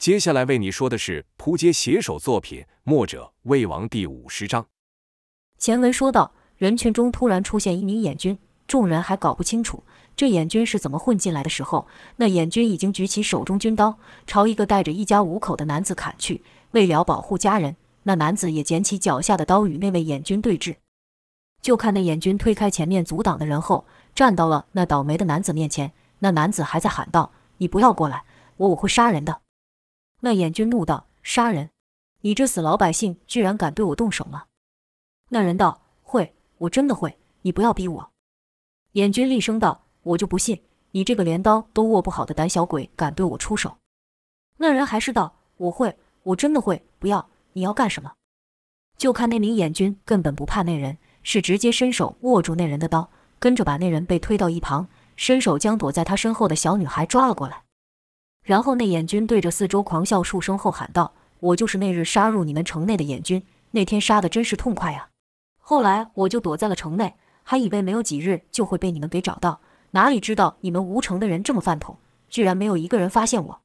接下来为你说的是扑街写手作品《墨者魏王》第五十章。前文说到，人群中突然出现一名眼军，众人还搞不清楚这眼军是怎么混进来的时候，那眼军已经举起手中军刀，朝一个带着一家五口的男子砍去。为了保护家人，那男子也捡起脚下的刀与那位眼军对峙。就看那眼军推开前面阻挡的人后，站到了那倒霉的男子面前。那男子还在喊道：“你不要过来，我我会杀人的。”那眼军怒道：“杀人？你这死老百姓，居然敢对我动手吗？”那人道：“会，我真的会。你不要逼我。”眼军厉声道：“我就不信你这个连刀都握不好的胆小鬼敢对我出手。”那人还是道：“我会，我真的会。不要，你要干什么？”就看那名眼军根本不怕那人，是直接伸手握住那人的刀，跟着把那人被推到一旁，伸手将躲在他身后的小女孩抓了过来。然后那眼军对着四周狂笑数声后喊道：“我就是那日杀入你们城内的眼军，那天杀的真是痛快呀！后来我就躲在了城内，还以为没有几日就会被你们给找到，哪里知道你们吴城的人这么饭桶，居然没有一个人发现我。”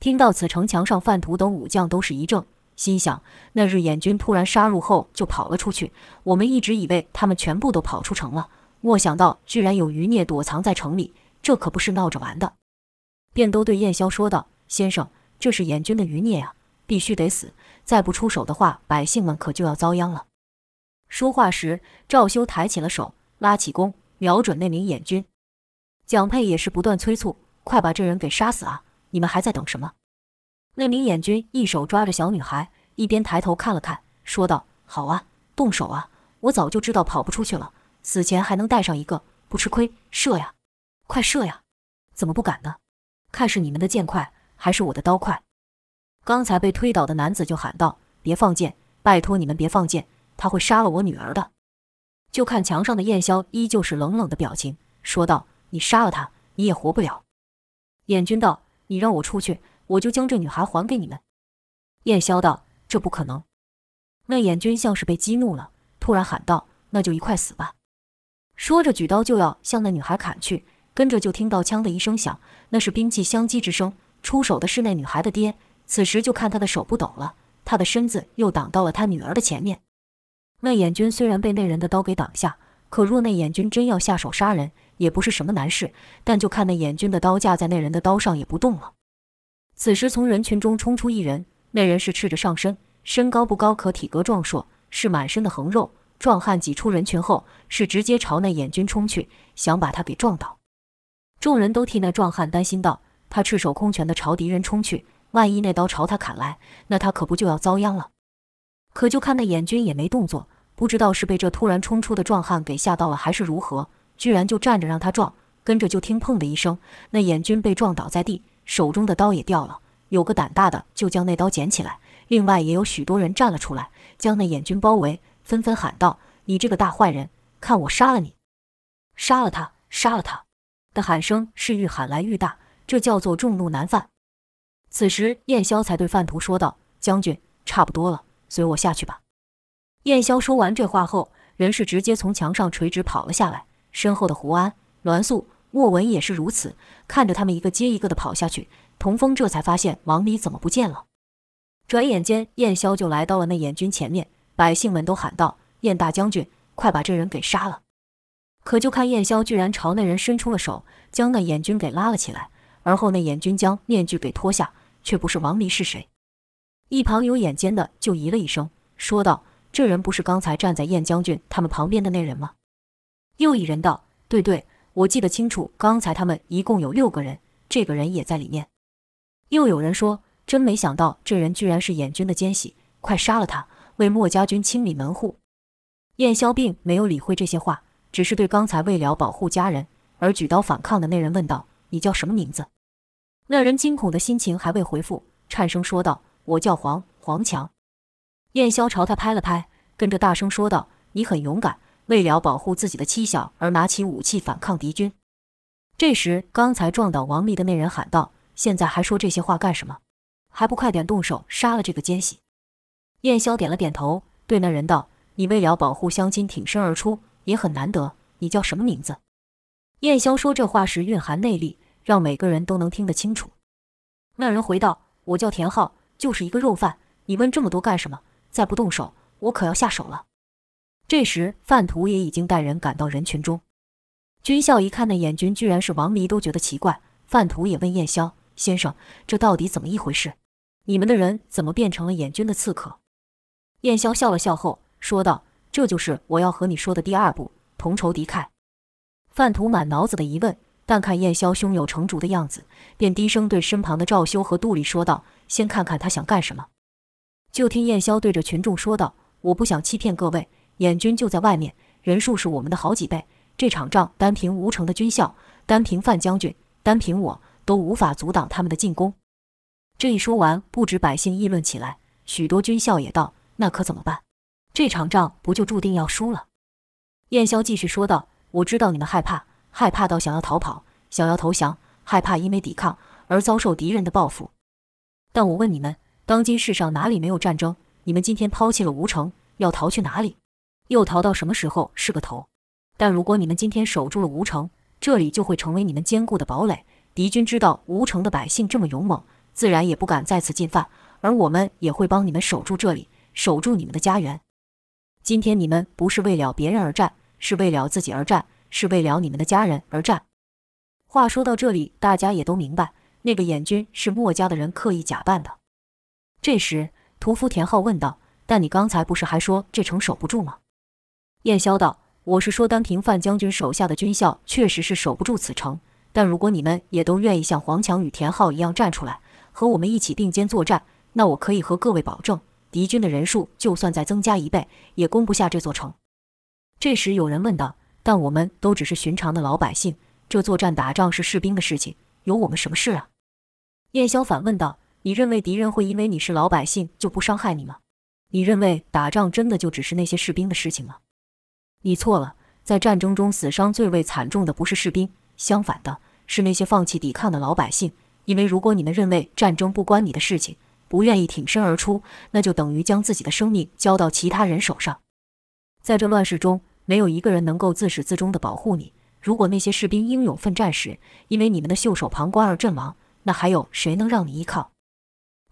听到此，城墙上范图等武将都是一怔，心想：那日眼军突然杀入后就跑了出去，我们一直以为他们全部都跑出城了，没想到居然有余孽躲藏在城里，这可不是闹着玩的。便都对燕萧说道：“先生，这是演军的余孽啊，必须得死！再不出手的话，百姓们可就要遭殃了。”说话时，赵修抬起了手，拉起弓，瞄准那名演军。蒋佩也是不断催促：“快把这人给杀死啊！你们还在等什么？”那名演军一手抓着小女孩，一边抬头看了看，说道：“好啊，动手啊！我早就知道跑不出去了，死前还能带上一个，不吃亏。射呀，快射呀！怎么不敢呢？”看是你们的剑快，还是我的刀快？刚才被推倒的男子就喊道：“别放箭！拜托你们别放箭！他会杀了我女儿的。”就看墙上的燕萧依旧是冷冷的表情，说道：“你杀了他，你也活不了。”演军道：“你让我出去，我就将这女孩还给你们。”燕萧道：“这不可能。”那演军像是被激怒了，突然喊道：“那就一块死吧！”说着举刀就要向那女孩砍去。跟着就听到枪的一声响，那是兵器相击之声。出手的是那女孩的爹。此时就看他的手不抖了，他的身子又挡到了他女儿的前面。那眼军虽然被那人的刀给挡下，可若那眼军真要下手杀人，也不是什么难事。但就看那眼军的刀架在那人的刀上也不动了。此时从人群中冲出一人，那人是赤着上身，身高不高，可体格壮硕，是满身的横肉。壮汉挤出人群后，是直接朝那眼军冲去，想把他给撞倒。众人都替那壮汉担心道：“他赤手空拳地朝敌人冲去，万一那刀朝他砍来，那他可不就要遭殃了？”可就看那眼军也没动作，不知道是被这突然冲出的壮汉给吓到了，还是如何，居然就站着让他撞。跟着就听“砰”的一声，那眼军被撞倒在地，手中的刀也掉了。有个胆大的就将那刀捡起来，另外也有许多人站了出来，将那眼军包围，纷纷喊道：“你这个大坏人，看我杀了你！杀了他！杀了他！”的喊声是愈喊来愈大，这叫做众怒难犯。此时，燕萧才对范图说道：“将军，差不多了，随我下去吧。”燕萧说完这话后，人是直接从墙上垂直跑了下来。身后的胡安、栾素、莫文也是如此，看着他们一个接一个的跑下去。童风这才发现王离怎么不见了。转眼间，燕萧就来到了那眼军前面，百姓们都喊道：“燕大将军，快把这人给杀了！”可就看燕萧居然朝那人伸出了手，将那眼军给拉了起来。而后那眼军将面具给脱下，却不是王离是谁？一旁有眼尖的就咦了一声，说道：“这人不是刚才站在燕将军他们旁边的那人吗？”又一人道：“对对，我记得清楚，刚才他们一共有六个人，这个人也在里面。”又有人说：“真没想到，这人居然是演军的奸细，快杀了他，为墨家军清理门户。”燕萧并没有理会这些话。只是对刚才为了保护家人而举刀反抗的那人问道：“你叫什么名字？”那人惊恐的心情还未恢复，颤声说道：“我叫黄黄强。”燕萧朝他拍了拍，跟着大声说道：“你很勇敢，为了保护自己的妻小而拿起武器反抗敌军。”这时，刚才撞倒王丽的那人喊道：“现在还说这些话干什么？还不快点动手杀了这个奸细！”燕萧点了点头，对那人道：“你为了保护乡亲挺身而出。”也很难得，你叫什么名字？燕霄说这话时蕴含内力，让每个人都能听得清楚。那人回道：“我叫田浩，就是一个肉贩。你问这么多干什么？再不动手，我可要下手了。”这时，范图也已经带人赶到人群中。军校一看那眼军居然是王离，都觉得奇怪。范图也问燕霄先生：“这到底怎么一回事？你们的人怎么变成了眼军的刺客？”燕霄笑了笑后说道：“这就是我要和你说的第二步，同仇敌忾。”范图满脑子的疑问，但看燕霄胸有成竹的样子，便低声对身旁的赵修和杜丽说道：“先看看他想干什么。”就听燕霄对着群众说道：“我不想欺骗各位。”燕军就在外面，人数是我们的好几倍。这场仗单凭吴城的军校，单凭范将军，单凭我都无法阻挡他们的进攻。这一说完，不止百姓议论起来，许多军校也道：“那可怎么办？这场仗不就注定要输了？”燕霄继续说道：“我知道你们害怕，害怕到想要逃跑，想要投降，害怕因为抵抗而遭受敌人的报复。但我问你们，当今世上哪里没有战争？你们今天抛弃了吴城，要逃去哪里？”又逃到什么时候是个头？但如果你们今天守住了吴城，这里就会成为你们坚固的堡垒。敌军知道吴城的百姓这么勇猛，自然也不敢再次进犯。而我们也会帮你们守住这里，守住你们的家园。今天你们不是为了别人而战，是为了自己而战，是为了你们的家人而战。话说到这里，大家也都明白，那个燕军是墨家的人刻意假扮的。这时，屠夫田浩问道：“但你刚才不是还说这城守不住吗？”燕霄道：“我是说，单凭范将军手下的军校，确实是守不住此城。但如果你们也都愿意像黄强与田浩一样站出来，和我们一起并肩作战，那我可以和各位保证，敌军的人数就算再增加一倍，也攻不下这座城。”这时有人问道：“但我们都只是寻常的老百姓，这作战打仗是士兵的事情，有我们什么事啊？”燕霄反问道：“你认为敌人会因为你是老百姓就不伤害你吗？你认为打仗真的就只是那些士兵的事情吗？”你错了，在战争中死伤最为惨重的不是士兵，相反的是那些放弃抵抗的老百姓。因为如果你们认为战争不关你的事情，不愿意挺身而出，那就等于将自己的生命交到其他人手上。在这乱世中，没有一个人能够自始至终的保护你。如果那些士兵英勇奋战时，因为你们的袖手旁观而阵亡，那还有谁能让你依靠？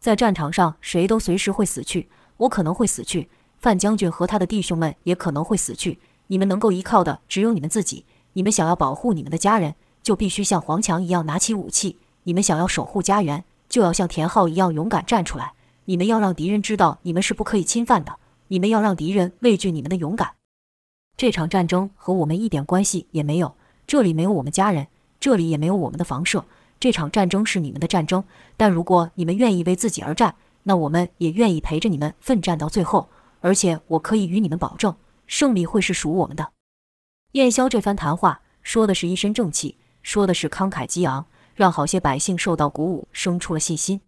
在战场上，谁都随时会死去，我可能会死去，范将军和他的弟兄们也可能会死去。你们能够依靠的只有你们自己。你们想要保护你们的家人，就必须像黄强一样拿起武器；你们想要守护家园，就要像田浩一样勇敢站出来。你们要让敌人知道你们是不可以侵犯的，你们要让敌人畏惧你们的勇敢。这场战争和我们一点关系也没有，这里没有我们家人，这里也没有我们的房舍。这场战争是你们的战争，但如果你们愿意为自己而战，那我们也愿意陪着你们奋战到最后。而且我可以与你们保证。胜利会是属我们的。燕霄这番谈话说的是一身正气，说的是慷慨激昂，让好些百姓受到鼓舞，生出了信心。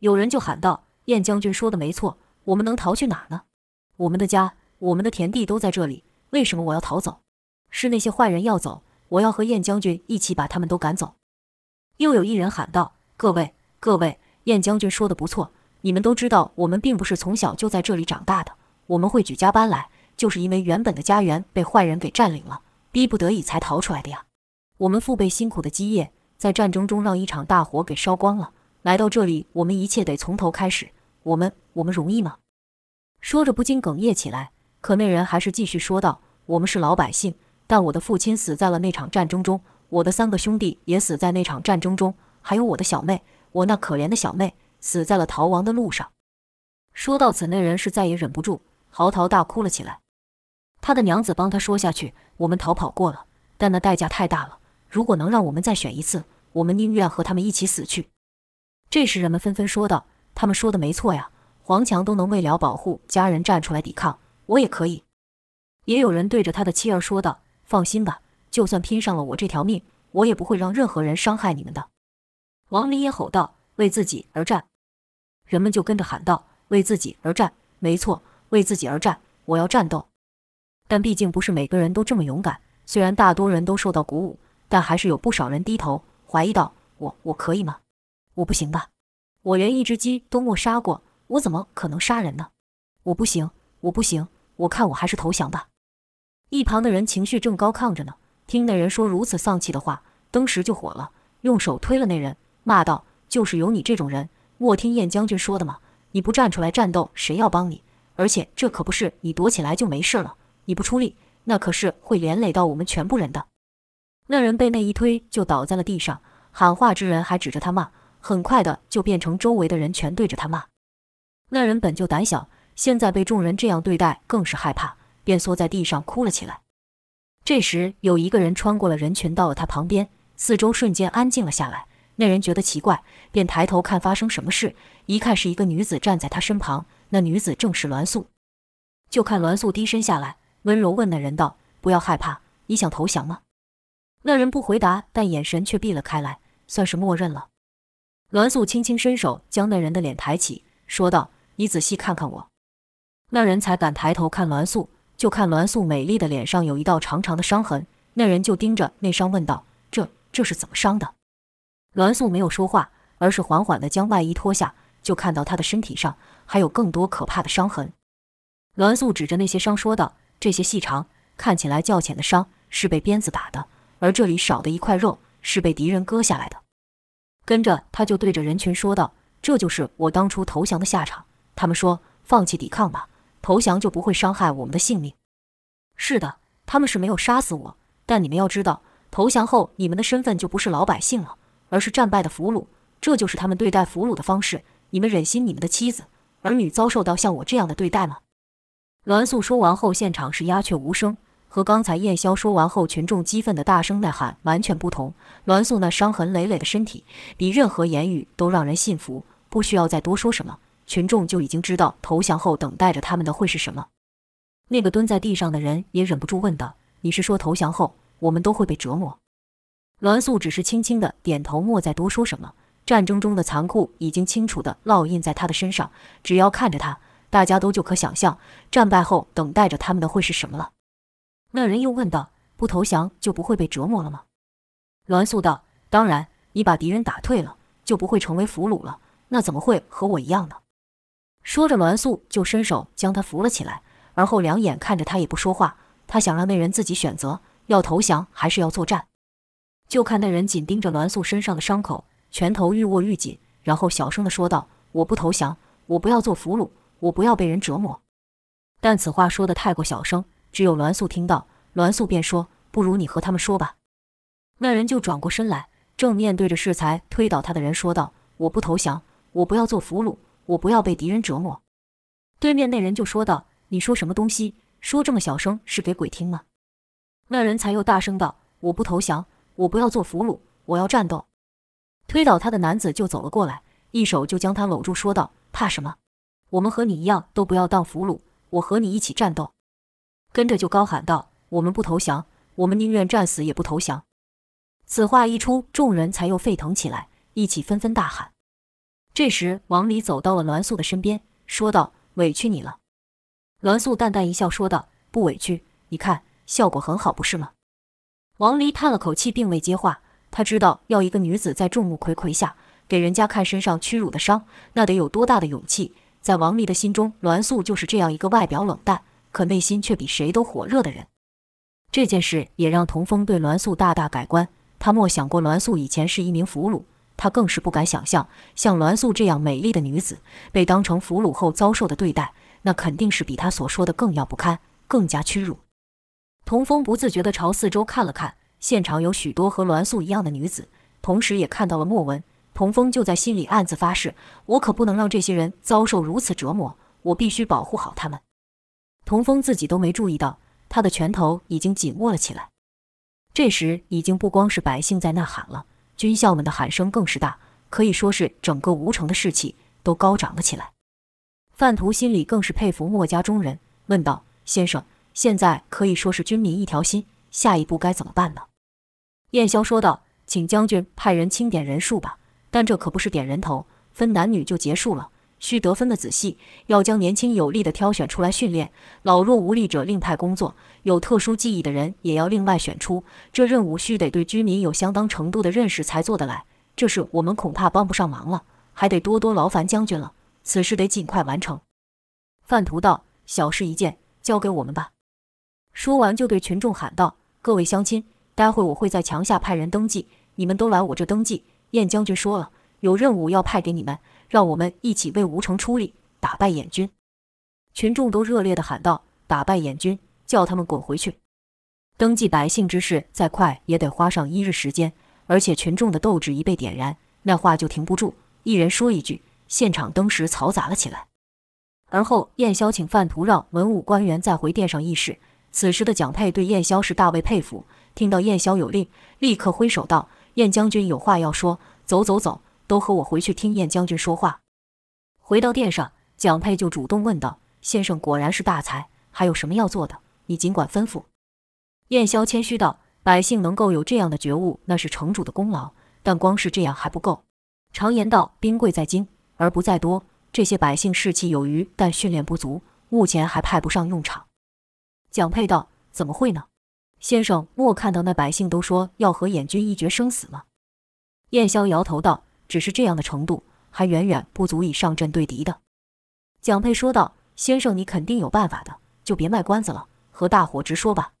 有人就喊道：“燕将军说的没错，我们能逃去哪呢？我们的家、我们的田地都在这里，为什么我要逃走？是那些坏人要走，我要和燕将军一起把他们都赶走。”又有一人喊道：“各位，各位，燕将军说的不错，你们都知道，我们并不是从小就在这里长大的，我们会举家搬来。”就是因为原本的家园被坏人给占领了，逼不得已才逃出来的呀。我们父辈辛苦的基业，在战争中让一场大火给烧光了。来到这里，我们一切得从头开始。我们，我们容易吗？说着不禁哽咽起来。可那人还是继续说道：“我们是老百姓，但我的父亲死在了那场战争中，我的三个兄弟也死在那场战争中，还有我的小妹，我那可怜的小妹，死在了逃亡的路上。”说到此，那人是再也忍不住，嚎啕大哭了起来。他的娘子帮他说下去：“我们逃跑过了，但那代价太大了。如果能让我们再选一次，我们宁愿和他们一起死去。”这时人们纷纷说道：“他们说的没错呀，黄强都能为了保护家人站出来抵抗，我也可以。”也有人对着他的妻儿说道：“放心吧，就算拼上了我这条命，我也不会让任何人伤害你们的。”王林也吼道：“为自己而战！”人们就跟着喊道：“为自己而战！没错，为自己而战！我要战斗！”但毕竟不是每个人都这么勇敢。虽然大多人都受到鼓舞，但还是有不少人低头怀疑道：“我我可以吗？我不行吧？我连一只鸡都没杀过，我怎么可能杀人呢？我不行，我不行！我看我还是投降吧。”一旁的人情绪正高亢着呢，听那人说如此丧气的话，登时就火了，用手推了那人，骂道：“就是有你这种人，莫听燕将军说的吗？你不站出来战斗，谁要帮你？而且这可不是你躲起来就没事了，你不出力，那可是会连累到我们全部人的。”那人被那一推就倒在了地上，喊话之人还指着他骂，很快的就变成周围的人全对着他骂。那人本就胆小，现在被众人这样对待，更是害怕，便缩在地上哭了起来。这时有一个人穿过了人群，到了他旁边，四周瞬间安静了下来。那人觉得奇怪，便抬头看发生什么事，一看是一个女子站在他身旁，那女子正是栾素。就看栾素低身下来，温柔问那人道：“不要害怕，你想投降吗？”那人不回答，但眼神却避了开来，算是默认了。栾素轻轻伸手将那人的脸抬起，说道：“你仔细看看我。”那人才敢抬头看栾素，就看栾素美丽的脸上有一道长长的伤痕。那人就盯着那伤问道：“这这是怎么伤的？”栾素没有说话，而是缓缓地将外衣脱下，就看到他的身体上还有更多可怕的伤痕。栾素指着那些伤说道：“这些细长、看起来较浅的伤，是被鞭子打的。”而这里少的一块肉是被敌人割下来的。跟着他就对着人群说道：“这就是我当初投降的下场。他们说放弃抵抗吧，投降就不会伤害我们的性命。是的，他们是没有杀死我，但你们要知道，投降后你们的身份就不是老百姓了，而是战败的俘虏。这就是他们对待俘虏的方式。你们忍心你们的妻子、儿女遭受到像我这样的对待吗？”栾素说完后，现场是鸦雀无声。和刚才燕霄说完后，群众激愤的大声呐喊完全不同。栾素那伤痕累累的身体，比任何言语都让人信服。不需要再多说什么，群众就已经知道投降后等待着他们的会是什么。那个蹲在地上的人也忍不住问道：“你是说投降后我们都会被折磨？”栾素只是轻轻的点头，莫再多说什么。战争中的残酷已经清楚地烙印在他的身上，只要看着他，大家都就可想象战败后等待着他们的会是什么了。那人又问道：“不投降就不会被折磨了吗？”栾素道：“当然，你把敌人打退了，就不会成为俘虏了。那怎么会和我一样呢？”说着，栾素就伸手将他扶了起来，而后两眼看着他也不说话。他想让那人自己选择，要投降还是要作战。就看那人紧盯着栾素身上的伤口，拳头愈握愈紧，然后小声地说道：“我不投降，我不要做俘虏，我不要被人折磨。”但此话说得太过小声。只有栾素听到，栾素便说：“不如你和他们说吧。”那人就转过身来，正面对着适才推倒他的人说道：“我不投降，我不要做俘虏，我不要被敌人折磨。”对面那人就说道：“你说什么东西？说这么小声是给鬼听吗？”那人才又大声道：“我不投降，我不要做俘虏，我要战斗。”推倒他的男子就走了过来，一手就将他搂住，说道：“怕什么？我们和你一样，都不要当俘虏，我和你一起战斗。”跟着就高喊道：“我们不投降，我们宁愿战死也不投降。”此话一出，众人才又沸腾起来，一起纷纷大喊。这时，王离走到了栾素的身边，说道：“委屈你了。”栾素淡淡一笑，说道：“不委屈，你看效果很好，不是吗？”王离叹了口气，并未接话。他知道，要一个女子在众目睽睽下给人家看身上屈辱的伤，那得有多大的勇气。在王离的心中，栾素就是这样一个外表冷淡，可内心却比谁都火热的人，这件事也让童风对栾素大大改观。他莫想过栾素以前是一名俘虏，他更是不敢想象，像栾素这样美丽的女子被当成俘虏后遭受的对待，那肯定是比他所说的更要不堪，更加屈辱。童风不自觉地朝四周看了看，现场有许多和栾素一样的女子，同时也看到了莫文。童风就在心里暗自发誓：我可不能让这些人遭受如此折磨，我必须保护好他们。童峰自己都没注意到，他的拳头已经紧握了起来。这时，已经不光是百姓在呐喊了，军校们的喊声更是大，可以说是整个吴城的士气都高涨了起来。范图心里更是佩服墨家中人，问道：“先生，现在可以说是军民一条心，下一步该怎么办呢？”燕霄说道：“请将军派人清点人数吧，但这可不是点人头，分男女就结束了。”需得分得仔细，要将年轻有力的挑选出来训练，老弱无力者另派工作，有特殊技艺的人也要另外选出。这任务需得对居民有相当程度的认识才做得来，这事我们恐怕帮不上忙了，还得多多劳烦将军了。此事得尽快完成。范图道：“小事一件，交给我们吧。”说完就对群众喊道：“各位乡亲，待会我会在墙下派人登记，你们都来我这登记。燕将军说了，有任务要派给你们。”让我们一起为吴城出力，打败燕军。”群众都热烈地喊道：“打败燕军，叫他们滚回去！”登记百姓之事再快也得花上一日时间，而且群众的斗志一被点燃，那话就停不住，一人说一句，现场登时嘈杂了起来。而后，燕萧请范图让文武官员再回殿上议事。此时的蒋佩对燕萧是大为佩服，听到燕萧有令，立刻挥手道：“燕将军有话要说，走走走，都和我回去听燕将军说话。”回到殿上，蒋佩就主动问道：“先生果然是大才，还有什么要做的？你尽管吩咐。”燕萧谦虚道：“百姓能够有这样的觉悟，那是城主的功劳，但光是这样还不够。常言道，兵贵在精，而不在多。这些百姓士气有余，但训练不足，目前还派不上用场。”蒋佩道：“怎么会呢？先生莫看到那百姓都说要和燕军一决生死吗？”燕萧摇头道：“只是这样的程度，还远远不足以上阵对敌的。”蒋佩说道：“先生你肯定有办法的，就别卖关子了，和大伙直说吧。”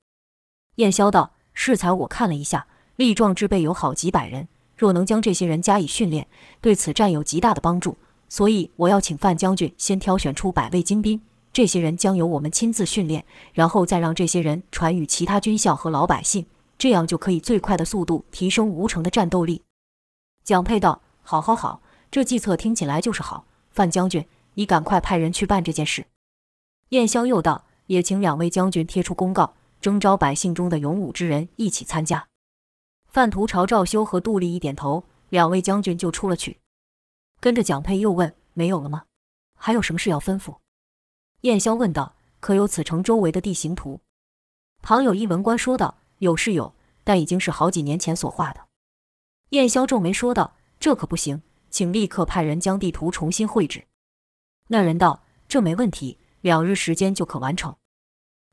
燕萧道：“适才我看了一下，力壮之辈有好几百人，若能将这些人加以训练，对此战有极大的帮助。所以我要请范将军先挑选出百位精兵。”这些人将由我们亲自训练，然后再让这些人传与其他军校和老百姓，这样就可以最快的速度提升吴城的战斗力。蒋佩道：“好，好，好，这计策听起来就是好。范将军，你赶快派人去办这件事。”燕萧又道：“也请两位将军贴出公告，征召百姓中的勇武之人一起参加。”范图朝赵修和杜丽一点头，两位将军就出了去。跟着蒋佩又问：“没有了吗？还有什么事要吩咐？”燕萧问道：“可有此城周围的地形图？”旁有一文官说道：“有是有，但已经是好几年前所画的。”燕萧皱眉说道：“这可不行，请立刻派人将地图重新绘制。”那人道：“这没问题，两日时间就可完成。”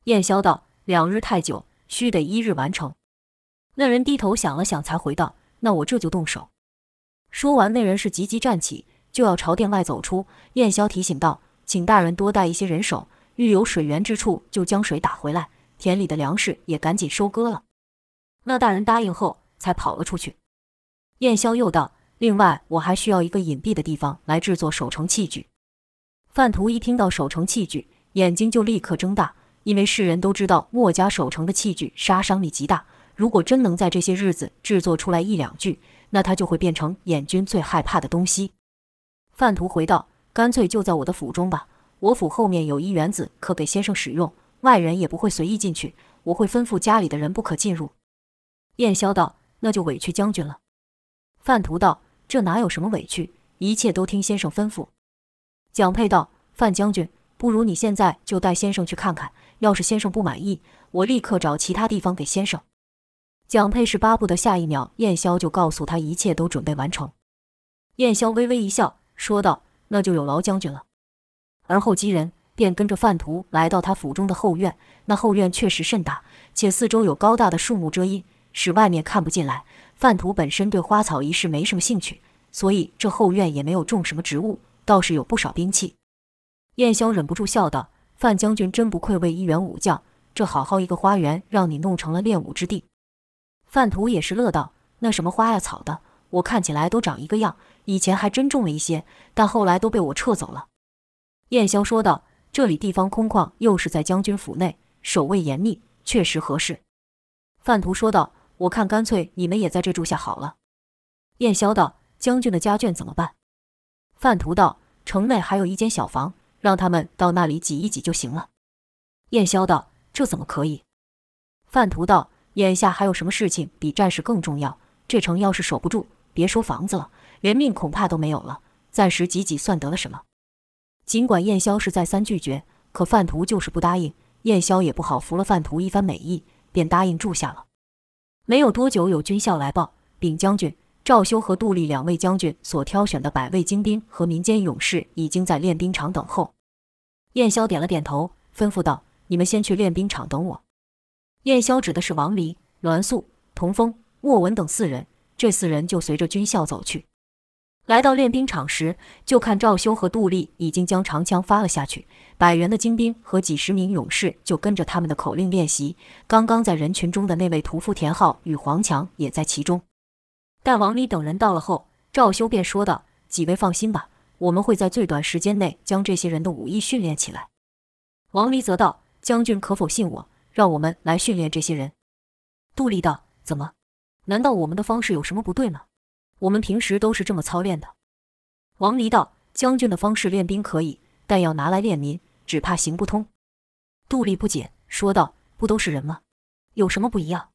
燕萧道：“两日太久，须得一日完成。”那人低头想了想，才回道：“那我这就动手。”说完，那人是急急站起，就要朝殿外走出。燕萧提醒道。请大人多带一些人手，遇有水源之处就将水打回来，田里的粮食也赶紧收割了。那大人答应后，才跑了出去。燕萧又道：“另外，我还需要一个隐蔽的地方来制作守城器具。”范图一听到守城器具，眼睛就立刻睁大，因为世人都知道墨家守城的器具杀伤力极大，如果真能在这些日子制作出来一两具，那他就会变成燕军最害怕的东西。范图回道。干脆就在我的府中吧，我府后面有一园子，可给先生使用，外人也不会随意进去。我会吩咐家里的人不可进入。燕萧道：“那就委屈将军了。”范图道：“这哪有什么委屈，一切都听先生吩咐。”蒋佩道：“范将军，不如你现在就带先生去看看，要是先生不满意，我立刻找其他地方给先生。”蒋佩是巴不得下一秒燕萧就告诉他一切都准备完成。燕萧微微一笑，说道。那就有劳将军了。而后几人便跟着范图来到他府中的后院。那后院确实甚大，且四周有高大的树木遮阴，使外面看不进来。范图本身对花草一事没什么兴趣，所以这后院也没有种什么植物，倒是有不少兵器。燕萧忍不住笑道：“范将军真不愧为一员武将，这好好一个花园，让你弄成了练武之地。”范图也是乐道：“那什么花呀草的，我看起来都长一个样。”以前还真种了一些，但后来都被我撤走了。燕萧说道：“这里地方空旷，又是在将军府内，守卫严密，确实合适。”范图说道：“我看干脆你们也在这住下好了。”燕萧道：“将军的家眷怎么办？”范图道：“城内还有一间小房，让他们到那里挤一挤就行了。”燕萧道：“这怎么可以？”范图道：“眼下还有什么事情比战事更重要？这城要是守不住，别说房子了。”连命恐怕都没有了，暂时挤挤算得了什么？尽管燕萧是再三拒绝，可范图就是不答应。燕萧也不好拂了范图一番美意，便答应住下了。没有多久，有军校来报，禀将军，赵修和杜立两位将军所挑选的百位精兵和民间勇士已经在练兵场等候。燕霄点了点头，吩咐道：“你们先去练兵场等我。”燕霄指的是王离、栾素、童风、莫文等四人，这四人就随着军校走去。来到练兵场时，就看赵修和杜丽已经将长枪发了下去，百员的精兵和几十名勇士就跟着他们的口令练习。刚刚在人群中的那位屠夫田浩与黄强也在其中。待王离等人到了后，赵修便说道：“几位放心吧，我们会在最短时间内将这些人的武艺训练起来。”王离则道：“将军可否信我，让我们来训练这些人？”杜丽道：“怎么？难道我们的方式有什么不对吗？我们平时都是这么操练的。”王离道：“将军的方式练兵可以，但要拿来练民，只怕行不通。”杜丽不解，说道：“不都是人吗？有什么不一样？”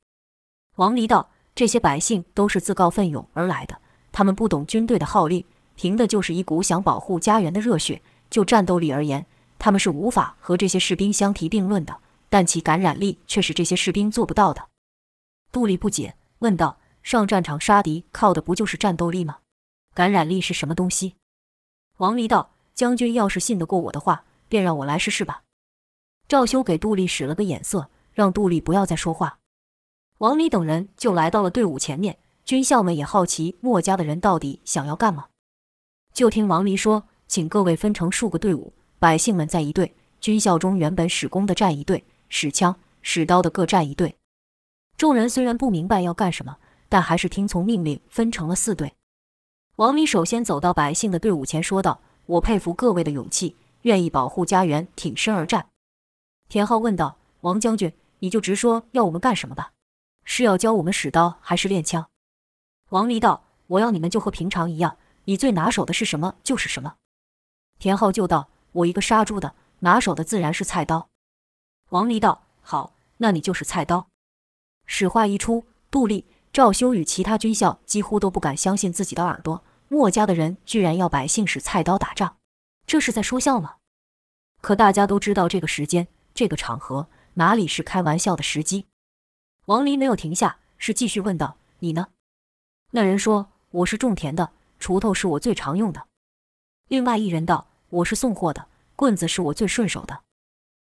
王离道：“这些百姓都是自告奋勇而来的，他们不懂军队的号令，凭的就是一股想保护家园的热血。就战斗力而言，他们是无法和这些士兵相提并论的，但其感染力却是这些士兵做不到的。”杜丽不解，问道：“上战场杀敌，靠的不就是战斗力吗？感染力是什么东西？”王离道：“将军要是信得过我的话，便让我来试试吧。”赵修给杜丽使了个眼色，让杜丽不要再说话。王离等人就来到了队伍前面，军校们也好奇墨家的人到底想要干嘛。就听王离说：“请各位分成数个队伍，百姓们在一队，军校中原本使弓的站一队，使枪、使刀的各站一队。”众人虽然不明白要干什么，但还是听从命令，分成了四队。王离首先走到百姓的队伍前，说道：“我佩服各位的勇气，愿意保护家园，挺身而战。”田浩问道：“王将军，你就直说要我们干什么吧？是要教我们使刀，还是练枪？”王离道：“我要你们就和平常一样，你最拿手的是什么就是什么。”田浩就道：“我一个杀猪的，拿手的自然是菜刀。”王离道：“好，那你就是菜刀。”此话一出，杜丽、赵修与其他军校几乎都不敢相信自己的耳朵。墨家的人居然要百姓使菜刀打仗，这是在说笑吗？可大家都知道，这个时间、这个场合哪里是开玩笑的时机？王离没有停下，是继续问道：“你呢？”那人说：“我是种田的，锄头是我最常用的。”另外一人道：“我是送货的，棍子是我最顺手的。”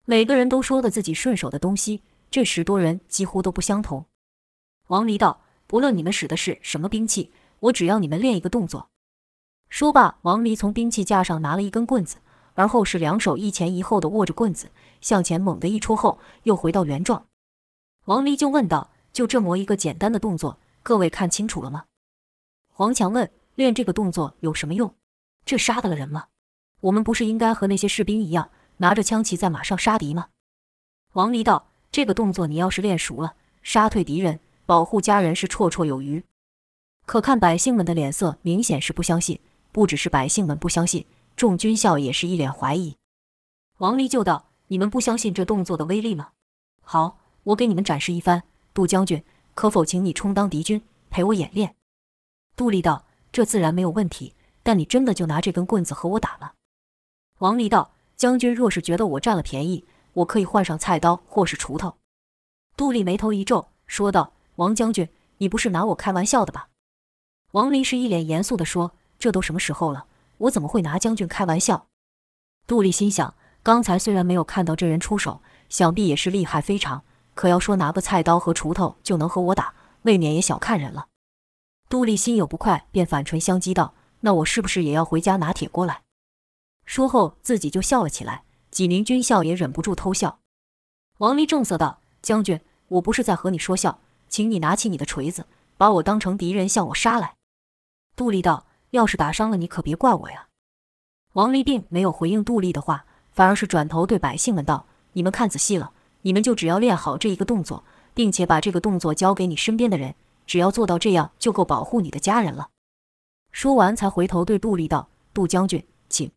每个人都说了自己顺手的东西。这十多人几乎都不相同。王离道：“不论你们使的是什么兵器，我只要你们练一个动作。”说罢，王离从兵器架上拿了一根棍子，而后是两手一前一后的握着棍子，向前猛地一戳后，又回到原状。王离就问道：“就这么一个简单的动作，各位看清楚了吗？”黄强问：“练这个动作有什么用？这杀得了人吗？我们不是应该和那些士兵一样，拿着枪骑在马上杀敌吗？”王离道。这个动作你要是练熟了，杀退敌人，保护家人是绰绰有余。可看百姓们的脸色，明显是不相信。不只是百姓们不相信，众军校也是一脸怀疑。王离就道：“你们不相信这动作的威力吗？好，我给你们展示一番。杜将军，可否请你充当敌军，陪我演练？”杜丽道：“这自然没有问题。但你真的就拿这根棍子和我打了？”王离道：“将军若是觉得我占了便宜。”我可以换上菜刀或是锄头。杜丽眉头一皱，说道：“王将军，你不是拿我开玩笑的吧？”王林是一脸严肃地说：“这都什么时候了，我怎么会拿将军开玩笑？”杜丽心想：刚才虽然没有看到这人出手，想必也是厉害非常。可要说拿个菜刀和锄头就能和我打，未免也小看人了。杜丽心有不快，便反唇相讥道：“那我是不是也要回家拿铁锅来？”说后自己就笑了起来。几名军校也忍不住偷笑。王离正色道：“将军，我不是在和你说笑，请你拿起你的锤子，把我当成敌人向我杀来。”杜丽道：“要是打伤了你，可别怪我呀。”王离并没有回应杜丽的话，反而是转头对百姓们道：“你们看仔细了，你们就只要练好这一个动作，并且把这个动作交给你身边的人，只要做到这样，就够保护你的家人了。”说完，才回头对杜丽道：“杜将军，请。”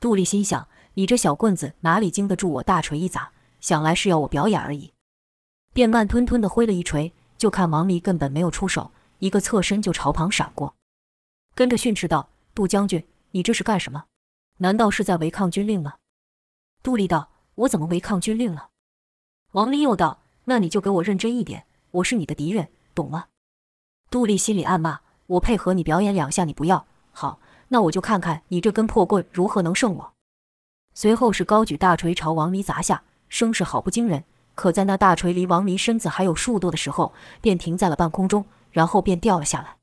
杜丽心想。你这小棍子哪里经得住我大锤一砸？想来是要我表演而已，便慢吞吞地挥了一锤。就看王离根本没有出手，一个侧身就朝旁闪过，跟着训斥道：“杜将军，你这是干什么？难道是在违抗军令吗？”杜丽道：“我怎么违抗军令了？”王离又道：“那你就给我认真一点，我是你的敌人，懂吗？”杜丽心里暗骂：“我配合你表演两下，你不要？好，那我就看看你这根破棍如何能胜我。”随后是高举大锤朝王离砸下，声势好不惊人。可在那大锤离王离身子还有数度的时候，便停在了半空中，然后便掉了下来。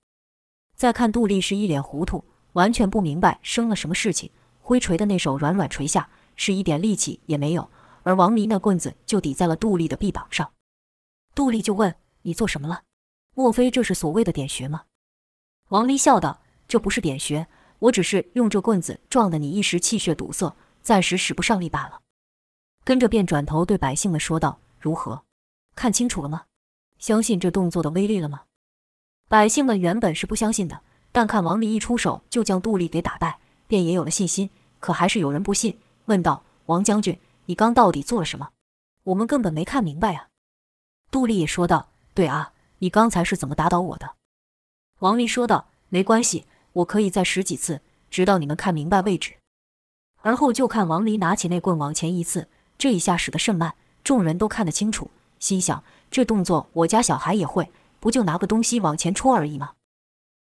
再看杜丽是一脸糊涂，完全不明白生了什么事情。挥锤的那手软软垂下，是一点力气也没有，而王离那棍子就抵在了杜丽的臂膀上。杜丽就问：“你做什么了？莫非这是所谓的点穴吗？”王离笑道：“这不是点穴，我只是用这棍子撞得你一时气血堵塞，暂时使不上力罢了。”跟着便转头对百姓们说道：“如何？看清楚了吗？相信这动作的威力了吗？”百姓们原本是不相信的，但看王离一出手就将杜丽给打败，便也有了信心。可还是有人不信，问道：“王将军，你刚到底做了什么？我们根本没看明白呀。”杜丽也说道：“对啊，你刚才是怎么打倒我的？”王离说道：“没关系，我可以再使几次，直到你们看明白为止。”而后就看王离拿起那棍往前一刺，这一下使得甚慢，众人都看得清楚，心想：这动作我家小孩也会，不就拿个东西往前戳而已吗？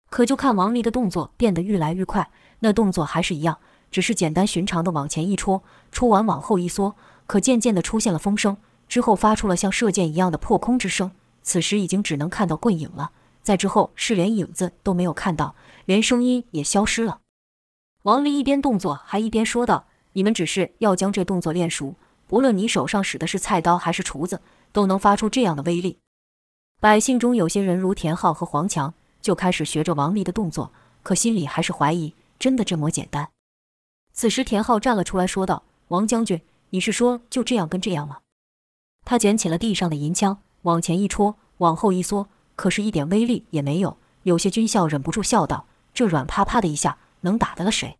可就看王离的动作变得愈来愈快，那动作还是一样，只是简单寻常的往前一戳，戳完往后一缩，可渐渐的出现了风声，之后发出了像射箭一样的破空之声。此时已经只能看到棍影了。在之后是连影子都没有看到，连声音也消失了。王离一边动作还一边说道：“你们只是要将这动作练熟，不论你手上使的是菜刀还是厨子，都能发出这样的威力。”百姓中有些人如田浩和黄强，就开始学着王离的动作，可心里还是怀疑，真的这么简单？此时田浩站了出来，说道：“王将军，你是说就这样跟这样吗？”他捡起了地上的银枪，往前一戳，往后一缩。可是，一点威力也没有。有些军校忍不住笑道：“这软趴趴的一下，能打得了谁？”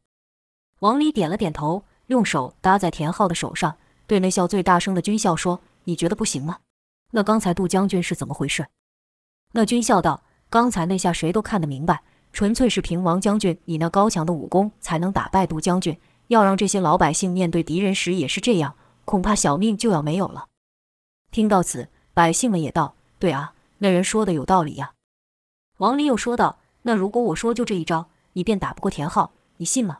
王离点了点头，用手搭在田浩的手上，对那笑最大声的军校说：“你觉得不行吗？那刚才杜将军是怎么回事？”那军校道：“刚才那下谁都看得明白，纯粹是凭王将军你那高强的武功才能打败杜将军。要让这些老百姓面对敌人时也是这样，恐怕小命就要没有了。”听到此，百姓们也道：“对啊。”那人说的有道理呀，王林又说道：“那如果我说就这一招，你便打不过田浩，你信吗？”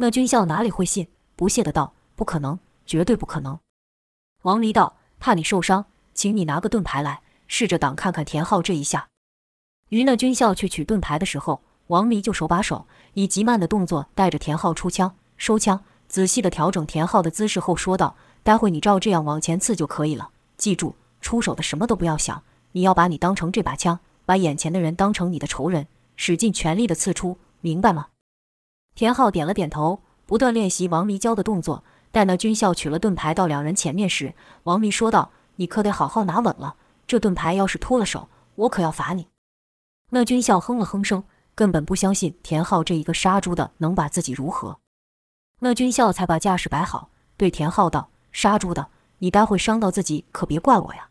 那军校哪里会信？不屑的道：“不可能，绝对不可能。”王离道：“怕你受伤，请你拿个盾牌来，试着挡看看田浩这一下。”于那军校去取盾牌的时候，王离就手把手以极慢的动作带着田浩出枪、收枪，仔细的调整田浩的姿势后说道：“待会你照这样往前刺就可以了，记住，出手的什么都不要想。”你要把你当成这把枪，把眼前的人当成你的仇人，使尽全力的刺出，明白吗？田浩点了点头，不断练习王离教的动作。待那军校取了盾牌到两人前面时，王离说道：“你可得好好拿稳了，这盾牌要是脱了手，我可要罚你。”那军校哼了哼声，根本不相信田浩这一个杀猪的能把自己如何。那军校才把架势摆好，对田浩道：“杀猪的，你待会伤到自己，可别怪我呀。”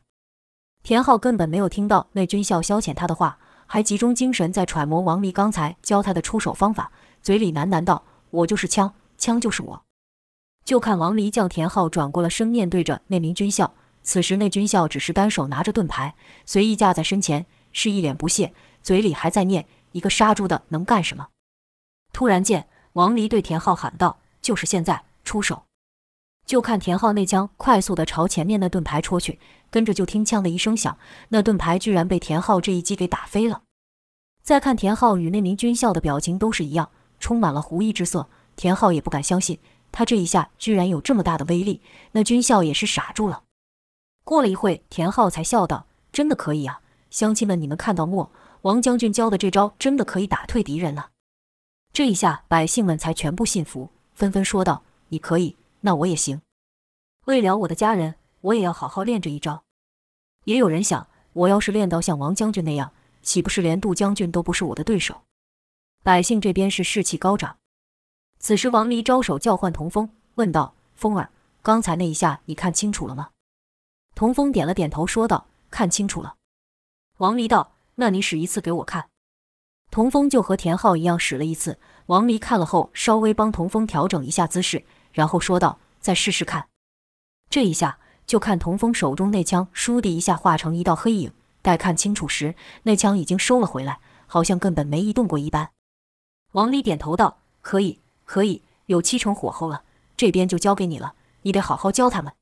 田浩根本没有听到那军校消遣他的话，还集中精神在揣摩王离刚才教他的出手方法，嘴里喃喃道：“我就是枪，枪就是我。”就看王离将田浩转过了身，面对着那名军校。此时那军校只是单手拿着盾牌，随意架在身前，是一脸不屑，嘴里还在念：“一个杀猪的能干什么？”突然间，王离对田浩喊道：“就是现在，出手！”就看田浩那枪快速地朝前面那盾牌戳去，跟着就听“枪”的一声响，那盾牌居然被田浩这一击给打飞了。再看田浩与那名军校的表情都是一样，充满了狐疑之色。田浩也不敢相信，他这一下居然有这么大的威力。那军校也是傻住了。过了一会，田浩才笑道：“真的可以啊，乡亲们，你们看到没？王将军教的这招真的可以打退敌人了。”这一下，百姓们才全部信服，纷纷说道：“你可以。”那我也行，为了我的家人，我也要好好练这一招。也有人想，我要是练到像王将军那样，岂不是连杜将军都不是我的对手？百姓这边是士气高涨。此时，王离招手叫唤童风，问道：“风儿，刚才那一下你看清楚了吗？”童风点了点头，说道：“看清楚了。”王离道：“那你使一次给我看。”童风就和田浩一样使了一次。王离看了后，稍微帮童风调整一下姿势。然后说道：“再试试看。”这一下，就看童风手中那枪“倏”地一下化成一道黑影。待看清楚时，那枪已经收了回来，好像根本没移动过一般。王离点头道：“可以，可以，有七成火候了。这边就交给你了，你得好好教他们。”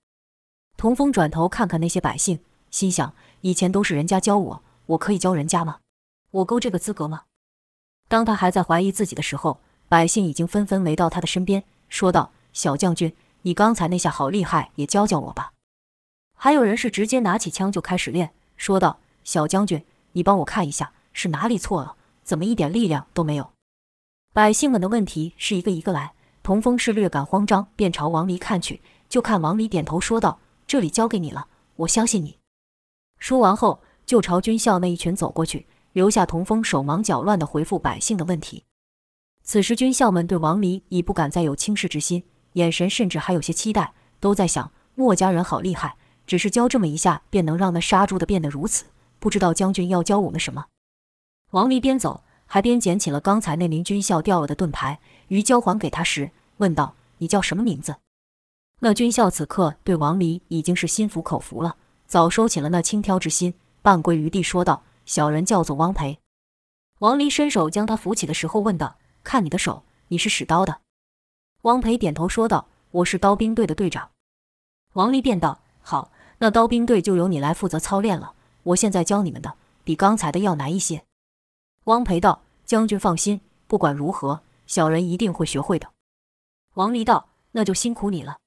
童风转头看看那些百姓，心想：以前都是人家教我，我可以教人家吗？我够这个资格吗？当他还在怀疑自己的时候，百姓已经纷纷围到他的身边，说道。小将军，你刚才那下好厉害，也教教我吧。还有人是直接拿起枪就开始练，说道：“小将军，你帮我看一下是哪里错了，怎么一点力量都没有？”百姓们的问题是一个一个来。童风是略感慌张，便朝王离看去，就看王离点头说道：“这里交给你了，我相信你。”说完后，就朝军校那一群走过去，留下童风手忙脚乱地回复百姓的问题。此时，军校们对王离已不敢再有轻视之心，眼神甚至还有些期待，都在想：墨家人好厉害，只是教这么一下，便能让那杀猪的变得如此。不知道将军要教我们什么？王离边走还边捡起了刚才那名军校掉了的盾牌，于交还给他时，问道：“你叫什么名字？”那军校此刻对王离已经是心服口服了，早收起了那轻佻之心，半跪于地说道：“小人叫做汪培。”王离伸手将他扶起的时候，问道。看你的手，你是使刀的。汪培点头说道：“我是刀兵队的队长。”王离便道：“好，那刀兵队就由你来负责操练了。我现在教你们的，比刚才的要难一些。”汪培道：“将军放心，不管如何，小人一定会学会的。”王离道：“那就辛苦你了。”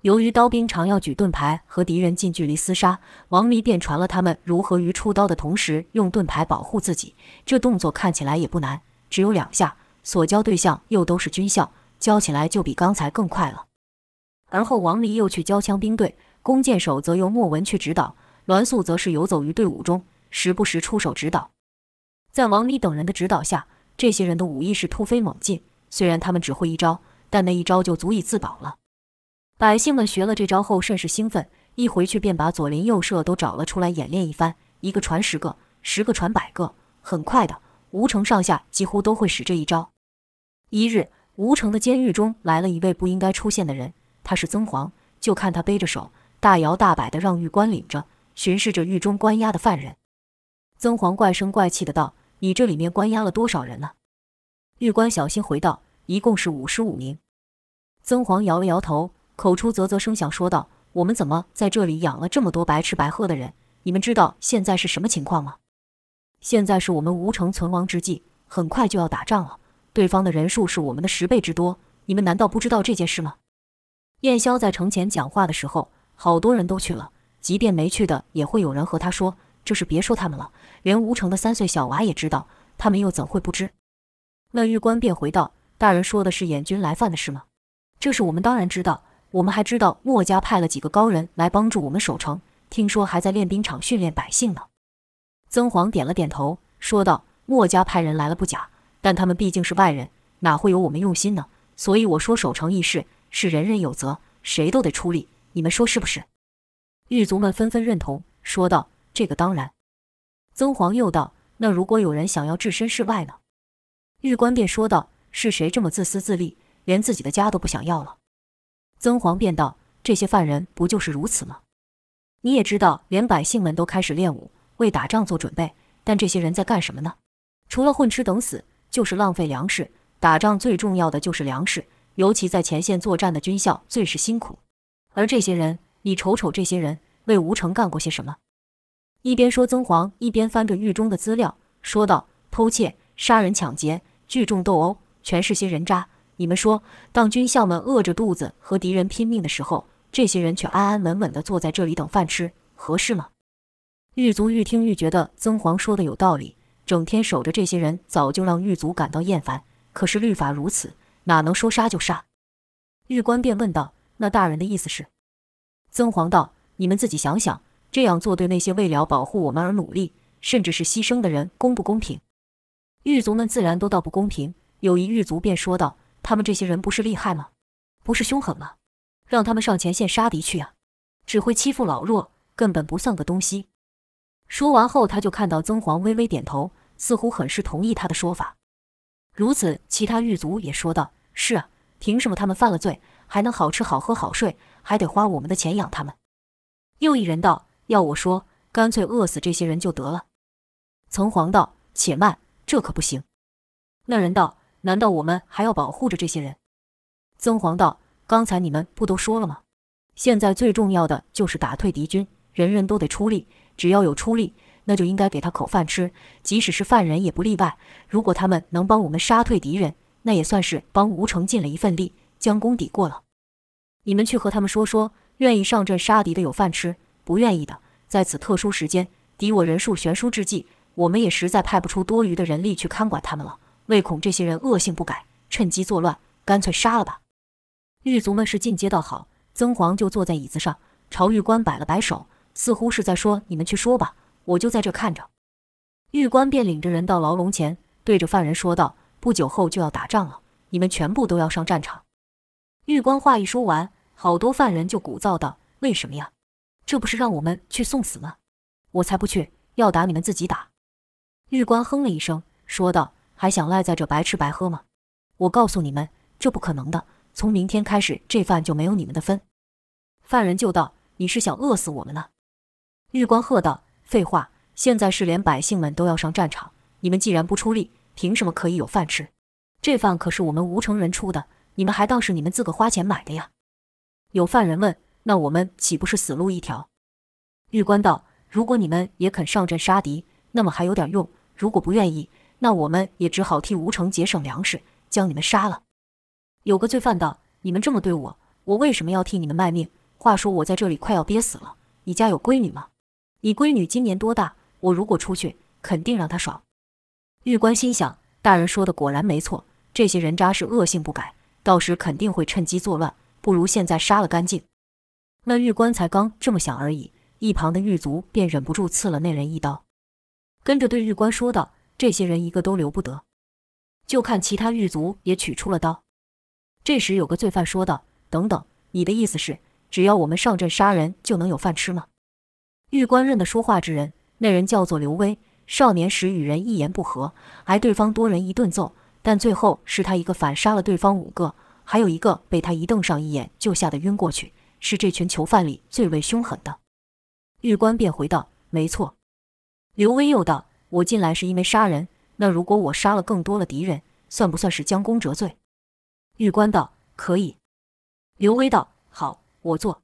由于刀兵常要举盾牌和敌人近距离厮杀，王离便传了他们如何于出刀的同时用盾牌保护自己。这动作看起来也不难，只有两下。所教对象又都是军校，教起来就比刚才更快了。而后王离又去教枪兵队，弓箭手则由莫文去指导，栾素则是游走于队伍中，时不时出手指导。在王离等人的指导下，这些人的武艺是突飞猛进。虽然他们只会一招，但那一招就足以自保了。百姓们学了这招后甚是兴奋，一回去便把左邻右舍都找了出来演练一番，一个传十个，十个传百个，很快的，吴城上下几乎都会使这一招。一日，吴城的监狱中来了一位不应该出现的人，他是曾黄。就看他背着手，大摇大摆地让狱官领着，巡视着狱中关押的犯人。曾黄怪声怪气地道：“你这里面关押了多少人呢？”狱官小心回道：“一共是五十五名。”曾黄摇了摇头，口出啧啧声响，说道：“我们怎么在这里养了这么多白吃白喝的人？你们知道现在是什么情况吗？现在是我们吴城存亡之际，很快就要打仗了。”对方的人数是我们的十倍之多，你们难道不知道这件事吗？燕霄在城前讲话的时候，好多人都去了，即便没去的，也会有人和他说：“这事别说他们了，连吴城的三岁小娃也知道，他们又怎会不知？”那狱官便回道：“大人说的是演军来犯的事吗？这事我们当然知道，我们还知道墨家派了几个高人来帮助我们守城，听说还在练兵场训练百姓呢。”曾黄点了点头，说道：“墨家派人来了不假。”但他们毕竟是外人，哪会有我们用心呢？所以我说守城一事是人人有责，谁都得出力。你们说是不是？狱卒们纷纷认同，说道：“这个当然。”曾黄又道：“那如果有人想要置身事外呢？”狱官便说道：“是谁这么自私自利，连自己的家都不想要了？”曾黄便道：“这些犯人不就是如此吗？你也知道，连百姓们都开始练武，为打仗做准备，但这些人在干什么呢？除了混吃等死。”就是浪费粮食，打仗最重要的就是粮食，尤其在前线作战的军校最是辛苦。而这些人，你瞅瞅这些人为吴城干过些什么？一边说，曾黄一边翻着狱中的资料，说道：“偷窃、杀人、抢劫、聚众斗殴，全是些人渣。你们说，当军校们饿着肚子和敌人拼命的时候，这些人却安安稳稳地坐在这里等饭吃，合适吗？”狱卒愈听愈觉得曾黄说的有道理。整天守着这些人，早就让狱卒感到厌烦。可是律法如此，哪能说杀就杀？狱官便问道：“那大人的意思是？”曾黄道：“你们自己想想，这样做对那些为了保护我们而努力，甚至是牺牲的人，公不公平？”狱卒们自然都道不公平。有一狱卒便说道：“他们这些人不是厉害吗？不是凶狠吗？让他们上前线杀敌去啊！只会欺负老弱，根本不算个东西。”说完后，他就看到曾黄微微点头，似乎很是同意他的说法。如此，其他狱卒也说道：“是啊，凭什么他们犯了罪还能好吃好喝好睡，还得花我们的钱养他们？”又一人道：“要我说，干脆饿死这些人就得了。”曾黄道：“且慢，这可不行。”那人道：“难道我们还要保护着这些人？”曾黄道：“刚才你们不都说了吗？现在最重要的就是打退敌军，人人都得出力。”只要有出力，那就应该给他口饭吃，即使是犯人也不例外。如果他们能帮我们杀退敌人，那也算是帮吴城尽了一份力，将功抵过了。你们去和他们说说，愿意上阵杀敌的有饭吃，不愿意的，在此特殊时间，敌我人数悬殊之际，我们也实在派不出多余的人力去看管他们了。唯恐这些人恶性不改，趁机作乱，干脆杀了吧。狱卒们是进阶道好，曾黄就坐在椅子上，朝狱官摆了摆手，似乎是在说：“你们去说吧，我就在这看着。”狱官便领着人到牢笼前，对着犯人说道：“不久后就要打仗了，你们全部都要上战场。”狱官话一说完，好多犯人就鼓噪道：“为什么呀？这不是让我们去送死吗？我才不去！要打你们自己打。”狱官哼了一声，说道：“还想赖在这白吃白喝吗？我告诉你们，这不可能的。从明天开始，这饭就没有你们的分。”犯人就道：“你是想饿死我们呢？”狱官喝道：“废话！现在是连百姓们都要上战场，你们既然不出力，凭什么可以有饭吃？这饭可是我们吴城人出的，你们还当是你们自个花钱买的呀？”有犯人问：“那我们岂不是死路一条？”狱官道：“如果你们也肯上阵杀敌，那么还有点用；如果不愿意，那我们也只好替吴城节省粮食，将你们杀了。”有个罪犯道：“你们这么对我，我为什么要替你们卖命？话说我在这里快要憋死了。你家有闺女吗？你闺女今年多大？我如果出去，肯定让她爽。”狱官心想：大人说的果然没错，这些人渣是恶性不改，到时肯定会趁机作乱。不如现在杀了干净。那狱官才刚这么想而已，一旁的狱卒便忍不住刺了那人一刀，跟着对狱官说道：“这些人一个都留不得。”就看其他狱卒也取出了刀。这时有个罪犯说道：“等等，你的意思是，只要我们上阵杀人就能有饭吃吗？”狱官认得说话之人，那人叫做刘威，少年时与人一言不合，挨对方多人一顿揍，但最后是他一个反杀了对方五个。还有一个被他一瞪上一眼就吓得晕过去，是这群囚犯里最为凶狠的。狱官便回道：“没错。”刘威又道：“我进来是因为杀人，那如果我杀了更多的敌人，算不算是将功折罪？”狱官道：“可以。”刘威道：“好，我做。”